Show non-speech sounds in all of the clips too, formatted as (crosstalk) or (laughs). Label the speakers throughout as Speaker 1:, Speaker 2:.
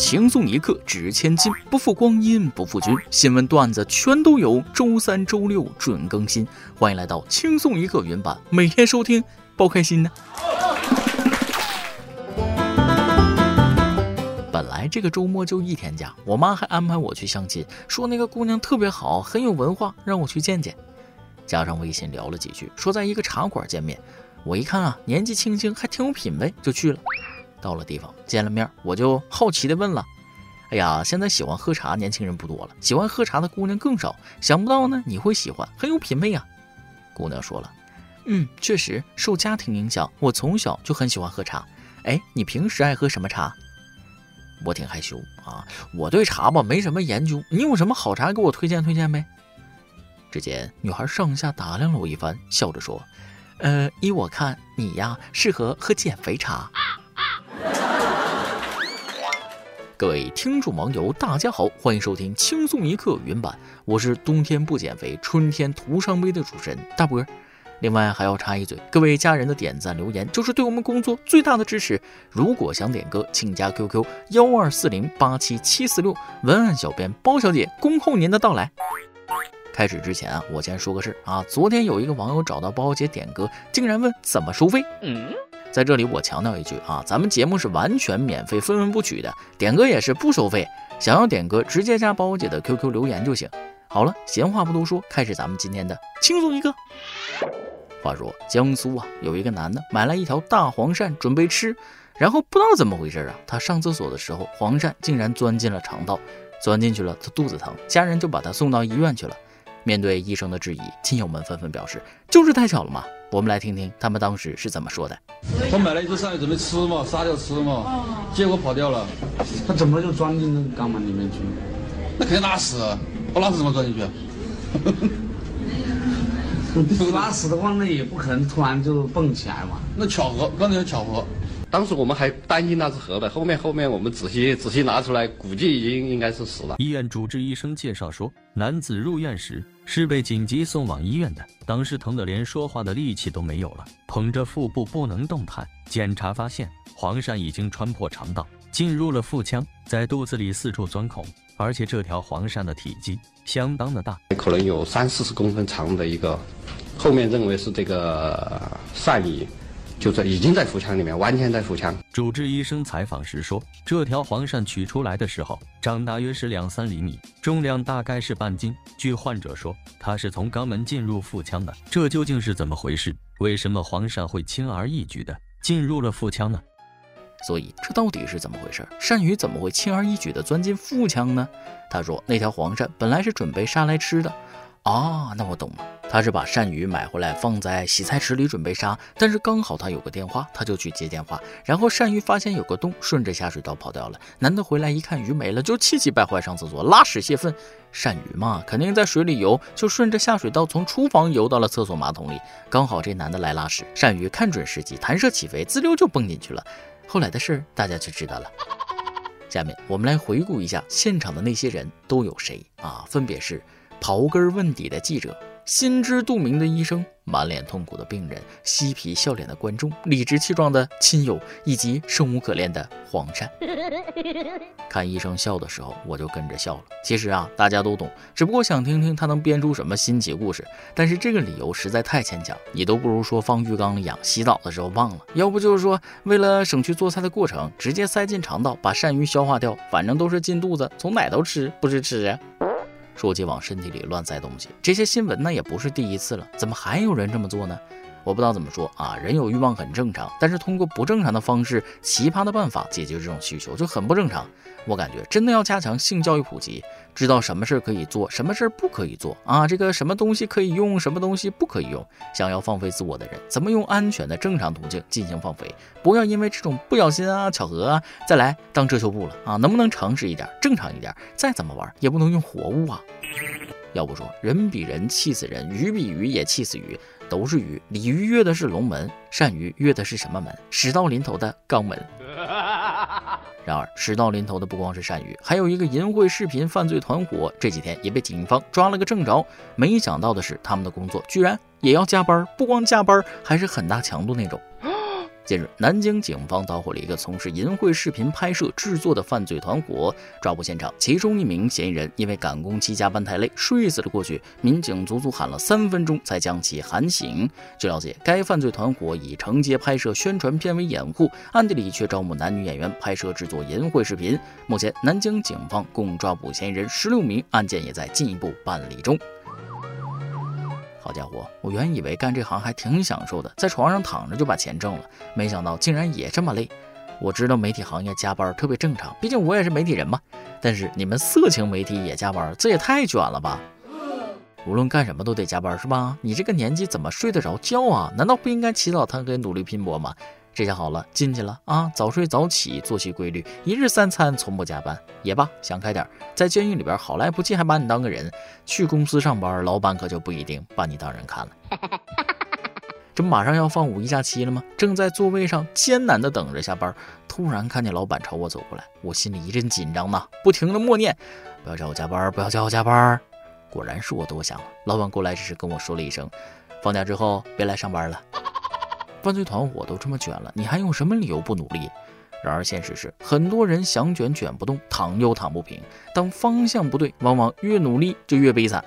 Speaker 1: 轻松一刻值千金，不负光阴不负君。新闻段子全都有，周三、周六准更新。欢迎来到轻松一刻云版，每天收听，包开心呢。本来这个周末就一天假，我妈还安排我去相亲，说那个姑娘特别好，很有文化，让我去见见。加上微信聊了几句，说在一个茶馆见面。我一看啊，年纪轻轻，还挺有品位，就去了。到了地方，见了面，我就好奇的问了：“哎呀，现在喜欢喝茶年轻人不多了，喜欢喝茶的姑娘更少。想不到呢，你会喜欢，很有品位啊。”姑娘说了：“嗯，确实受家庭影响，我从小就很喜欢喝茶。哎，你平时爱喝什么茶？”我挺害羞啊，我对茶吧没什么研究，你有什么好茶给我推荐推荐呗？只见女孩上下打量了我一番，笑着说。呃，依我看，你呀适合喝减肥茶。各位听众网友，大家好，欢迎收听轻松一刻云版，我是冬天不减肥，春天徒伤悲的主持人大波。另外还要插一嘴，各位家人的点赞留言就是对我们工作最大的支持。如果想点歌，请加 QQ 幺二四零八七七四六，文案小编包小姐恭候您的到来。开始之前啊，我先说个事啊。昨天有一个网友找到包姐点歌，竟然问怎么收费。嗯，在这里我强调一句啊，咱们节目是完全免费、分文不取的，点歌也是不收费。想要点歌，直接加包姐的 QQ 留言就行。好了，闲话不多说，开始咱们今天的轻松一刻。话说江苏啊，有一个男的买来一条大黄鳝准备吃，然后不知道怎么回事啊，他上厕所的时候，黄鳝竟然钻进了肠道，钻进去了，他肚子疼，家人就把他送到医院去了。面对医生的质疑，亲友们纷纷表示：“就是太巧了嘛！”我们来听听他们当时是怎么说的。
Speaker 2: 他买了一只鳝鱼准备吃嘛，杀掉吃嘛，结果跑掉了。
Speaker 3: 他怎么就钻进那个肛门里面去？
Speaker 2: 那肯定拉屎，不拉屎怎么钻进去？
Speaker 3: 不拉屎的话，那也不可能突然就蹦起来嘛。(laughs)
Speaker 2: 那巧合，刚才巧合。
Speaker 4: 当时我们还担心那是活的，后面后面我们仔细仔细拿出来，估计已经应该是死了。
Speaker 5: 医院主治医生介绍说，男子入院时是被紧急送往医院的，当时疼得连说话的力气都没有了，捧着腹部不能动弹。检查发现，黄鳝已经穿破肠道，进入了腹腔，在肚子里四处钻孔，而且这条黄鳝的体积相当的大，
Speaker 4: 可能有三四十公分长的一个，后面认为是这个鳝鱼。就在已经在腹腔里面，完全在腹腔。
Speaker 5: 主治医生采访时说，这条黄鳝取出来的时候，长大约是两三厘米，重量大概是半斤。据患者说，它是从肛门进入腹腔的，这究竟是怎么回事？为什么黄鳝会轻而易举的进入了腹腔呢？
Speaker 1: 所以这到底是怎么回事？鳝鱼怎么会轻而易举的钻进腹腔呢？他说，那条黄鳝本来是准备杀来吃的。啊，那我懂了。他是把鳝鱼买回来放在洗菜池里准备杀，但是刚好他有个电话，他就去接电话。然后鳝鱼发现有个洞，顺着下水道跑掉了。男的回来一看鱼没了，就气急败坏上厕所拉屎泄愤。鳝鱼嘛，肯定在水里游，就顺着下水道从厨房游到了厕所马桶里。刚好这男的来拉屎，鳝鱼看准时机弹射起飞，滋溜就蹦进去了。后来的事大家就知道了。下面我们来回顾一下现场的那些人都有谁啊？分别是刨根问底的记者。心知肚明的医生，满脸痛苦的病人，嬉皮笑脸的观众，理直气壮的亲友，以及生无可恋的黄鳝。(laughs) 看医生笑的时候，我就跟着笑了。其实啊，大家都懂，只不过想听听他能编出什么新奇故事。但是这个理由实在太牵强，你都不如说放浴缸里养，洗澡的时候忘了。要不就是说，为了省去做菜的过程，直接塞进肠道，把鳝鱼消化掉，反正都是进肚子，从哪头吃不是吃啊？说起往身体里乱塞东西，这些新闻那也不是第一次了，怎么还有人这么做呢？我不知道怎么说啊，人有欲望很正常，但是通过不正常的方式、奇葩的办法解决这种需求就很不正常。我感觉真的要加强性教育普及，知道什么事儿可以做，什么事儿不可以做啊。这个什么东西可以用，什么东西不可以用。想要放飞自我的人，怎么用安全的正常途径进行放飞？不要因为这种不小心啊、巧合啊，再来当遮羞布了啊！能不能诚实一点、正常一点？再怎么玩也不能用活物啊！要不说人比人气死人，鱼比鱼也气死鱼。都是鱼，鲤鱼跃的是龙门，鳝鱼跃的是什么门？屎到临头的肛门。(laughs) 然而，屎到临头的不光是鳝鱼，还有一个淫秽视频犯罪团伙，这几天也被警方抓了个正着。没想到的是，他们的工作居然也要加班，不光加班，还是很大强度那种。近日，南京警方捣毁了一个从事淫秽视频拍摄制作的犯罪团伙，抓捕现场，其中一名嫌疑人因为赶工期加班太累，睡死了过去。民警足足喊了三分钟才将其喊醒。据了解，该犯罪团伙以承接拍摄宣传片为掩护，暗地里却招募男女演员拍摄制作淫秽视频。目前，南京警方共抓捕嫌疑人十六名，案件也在进一步办理中。好家伙，我原以为干这行还挺享受的，在床上躺着就把钱挣了，没想到竟然也这么累。我知道媒体行业加班特别正常，毕竟我也是媒体人嘛。但是你们色情媒体也加班，这也太卷了吧！无论干什么都得加班是吧？你这个年纪怎么睡得着觉啊？难道不应该起早贪黑努力拼搏吗？这下好了，进去了啊！早睡早起，作息规律，一日三餐，从不加班。也罢，想开点，在监狱里边好来不及还把你当个人，去公司上班，老板可就不一定把你当人看了。这不马上要放五一假期了吗？正在座位上艰难的等着下班，突然看见老板朝我走过来，我心里一阵紧张呐，不停的默念：不要叫我加班，不要叫我加班。果然是我多想了，老板过来只是跟我说了一声：放假之后别来上班了。犯罪团伙都这么卷了，你还有什么理由不努力？然而现实是，很多人想卷卷不动，躺又躺不平。当方向不对，往往越努力就越悲惨。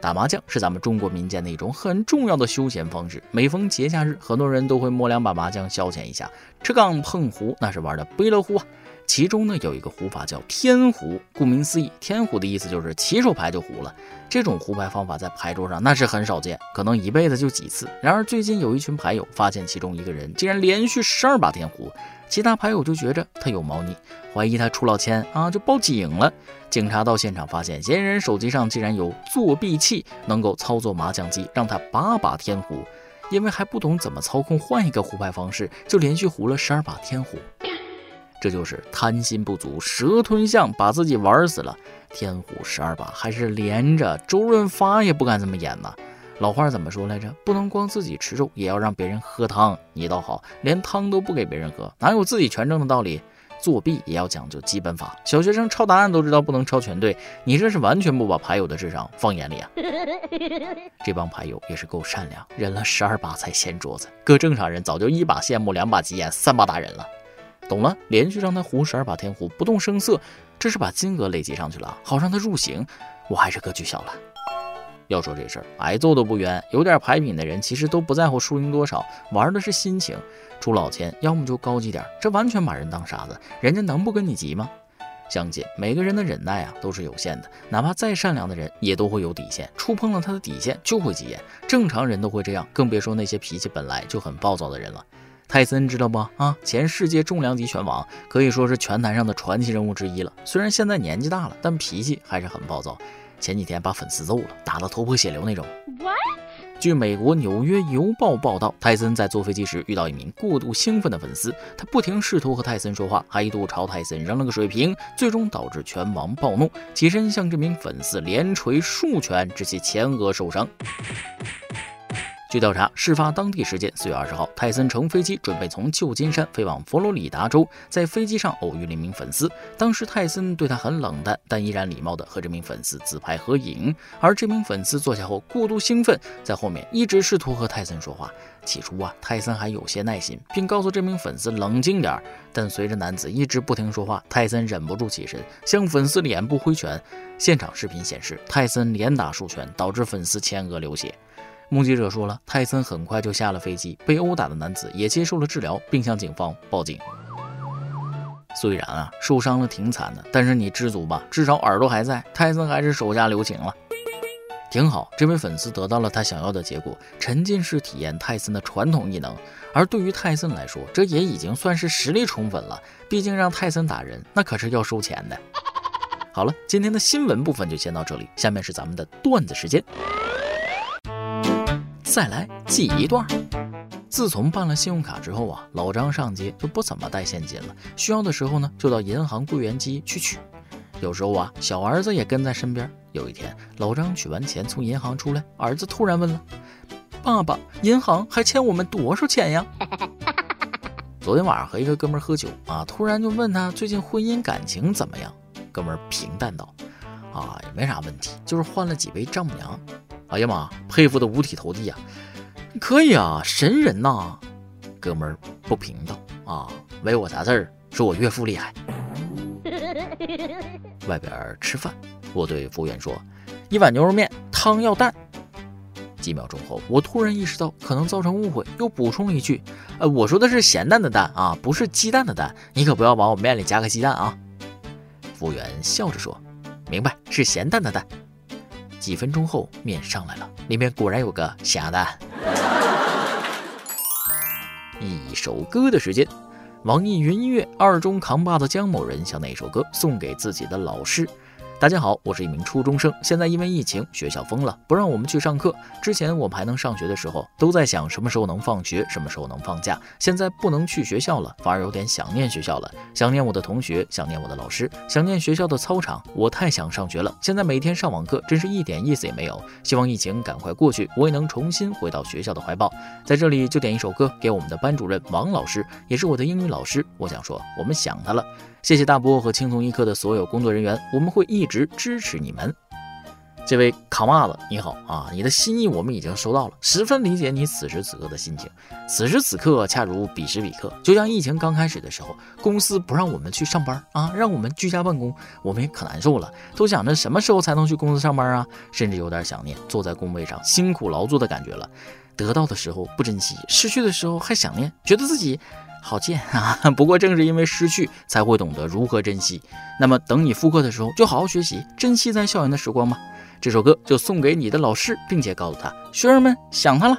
Speaker 1: 打麻将是咱们中国民间的一种很重要的休闲方式，每逢节假日，很多人都会摸两把麻将消遣一下。吃杠碰胡，那是玩的不亦乐乎啊！其中呢有一个胡法叫天胡，顾名思义，天胡的意思就是起手牌就胡了。这种胡牌方法在牌桌上那是很少见，可能一辈子就几次。然而最近有一群牌友发现其中一个人竟然连续十二把天胡，其他牌友就觉着他有猫腻，怀疑他出老千啊，就报警了。警察到现场发现嫌疑人手机上竟然有作弊器，能够操作麻将机，让他把把天胡。因为还不懂怎么操控换一个胡牌方式，就连续胡了十二把天胡。这就是贪心不足蛇吞象，把自己玩死了。天虎十二把还是连着，周润发也不敢这么演呐。老话怎么说来着？不能光自己吃肉，也要让别人喝汤。你倒好，连汤都不给别人喝，哪有自己全挣的道理？作弊也要讲究基本法，小学生抄答案都知道不能抄全对，你这是完全不把牌友的智商放眼里啊！(laughs) 这帮牌友也是够善良，忍了十二把才掀桌子，搁正常人早就一把羡慕，两把急眼，三把打人了。懂了，连续让他胡十二把天胡，不动声色，这是把金额累积上去了，好让他入刑。我还是格局小了。要说这事儿，挨揍都不冤。有点牌品的人其实都不在乎输赢多少，玩的是心情。出老千，要么就高级点，这完全把人当傻子，人家能不跟你急吗？相信每个人的忍耐啊都是有限的，哪怕再善良的人也都会有底线，触碰了他的底线就会急眼。正常人都会这样，更别说那些脾气本来就很暴躁的人了。泰森知道不啊？前世界重量级拳王可以说是拳坛上的传奇人物之一了。虽然现在年纪大了，但脾气还是很暴躁。前几天把粉丝揍了，打得头破血流那种。据美国《纽约邮报》报道，泰森在坐飞机时遇到一名过度兴奋的粉丝，他不停试图和泰森说话，还一度朝泰森扔了个水瓶，最终导致拳王暴怒，起身向这名粉丝连锤数拳，致其前额受伤。据调查，事发当地时间四月二十号，泰森乘飞机准备从旧金山飞往佛罗里达州，在飞机上偶遇了一名粉丝。当时泰森对他很冷淡，但依然礼貌地和这名粉丝自拍合影。而这名粉丝坐下后过度兴奋，在后面一直试图和泰森说话。起初啊，泰森还有些耐心，并告诉这名粉丝冷静点。但随着男子一直不停说话，泰森忍不住起身向粉丝脸部挥拳。现场视频显示，泰森连打数拳，导致粉丝前额流血。目击者说了，泰森很快就下了飞机，被殴打的男子也接受了治疗，并向警方报警。虽然啊受伤了挺惨的，但是你知足吧，至少耳朵还在。泰森还是手下留情了，挺好。这位粉丝得到了他想要的结果，沉浸式体验泰森的传统异能。而对于泰森来说，这也已经算是实力宠粉了。毕竟让泰森打人，那可是要收钱的。好了，今天的新闻部分就先到这里，下面是咱们的段子时间。再来记一段。自从办了信用卡之后啊，老张上街就不怎么带现金了，需要的时候呢，就到银行柜员机去取。有时候啊，小儿子也跟在身边。有一天，老张取完钱从银行出来，儿子突然问了：“爸爸，银行还欠我们多少钱呀？”昨天晚上和一个哥们喝酒啊，突然就问他最近婚姻感情怎么样。哥们平淡道：“啊，也没啥问题，就是换了几位丈母娘。”哎呀妈，佩服的五体投地呀！可以啊，神人呐！哥们儿不平道啊，为我啥事儿？说我岳父厉害。外边吃饭，我对服务员说：“一碗牛肉面，汤要淡。”几秒钟后，我突然意识到可能造成误会，又补充了一句：“呃，我说的是咸蛋的蛋啊，不是鸡蛋的蛋，你可不要往我面里加个鸡蛋啊。”服务员笑着说：“明白，是咸蛋的蛋。”几分钟后，面上来了，里面果然有个咸蛋。(laughs) 一首歌的时间。网易云音乐二中扛把子江某人将那首歌送给自己的老师。大家好，我是一名初中生，现在因为疫情学校封了，不让我们去上课。之前我们还能上学的时候，都在想什么时候能放学，什么时候能放假。现在不能去学校了，反而有点想念学校了，想念我的同学，想念我的老师，想念学校的操场。我太想上学了，现在每天上网课真是一点意思也没有。希望疫情赶快过去，我也能重新回到学校的怀抱。在这里就点一首歌给我们的班主任王老师，也是我的英语老师。我想说，我们想他了。谢谢大波和青松一刻的所有工作人员，我们会一直支持你们。这位扛把子，你好啊！你的心意我们已经收到了，十分理解你此时此刻的心情。此时此刻恰如彼时彼刻，就像疫情刚开始的时候，公司不让我们去上班啊，让我们居家办公，我们也可难受了，都想着什么时候才能去公司上班啊，甚至有点想念坐在工位上辛苦劳作的感觉了。得到的时候不珍惜，失去的时候还想念，觉得自己。好贱 (laughs) 啊！不过正是因为失去，才会懂得如何珍惜。那么等你复课的时候，就好好学习，珍惜在校园的时光吧。这首歌就送给你的老师，并且告诉他，学生们想他了。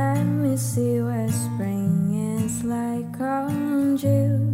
Speaker 1: Let me see what spring is like on June.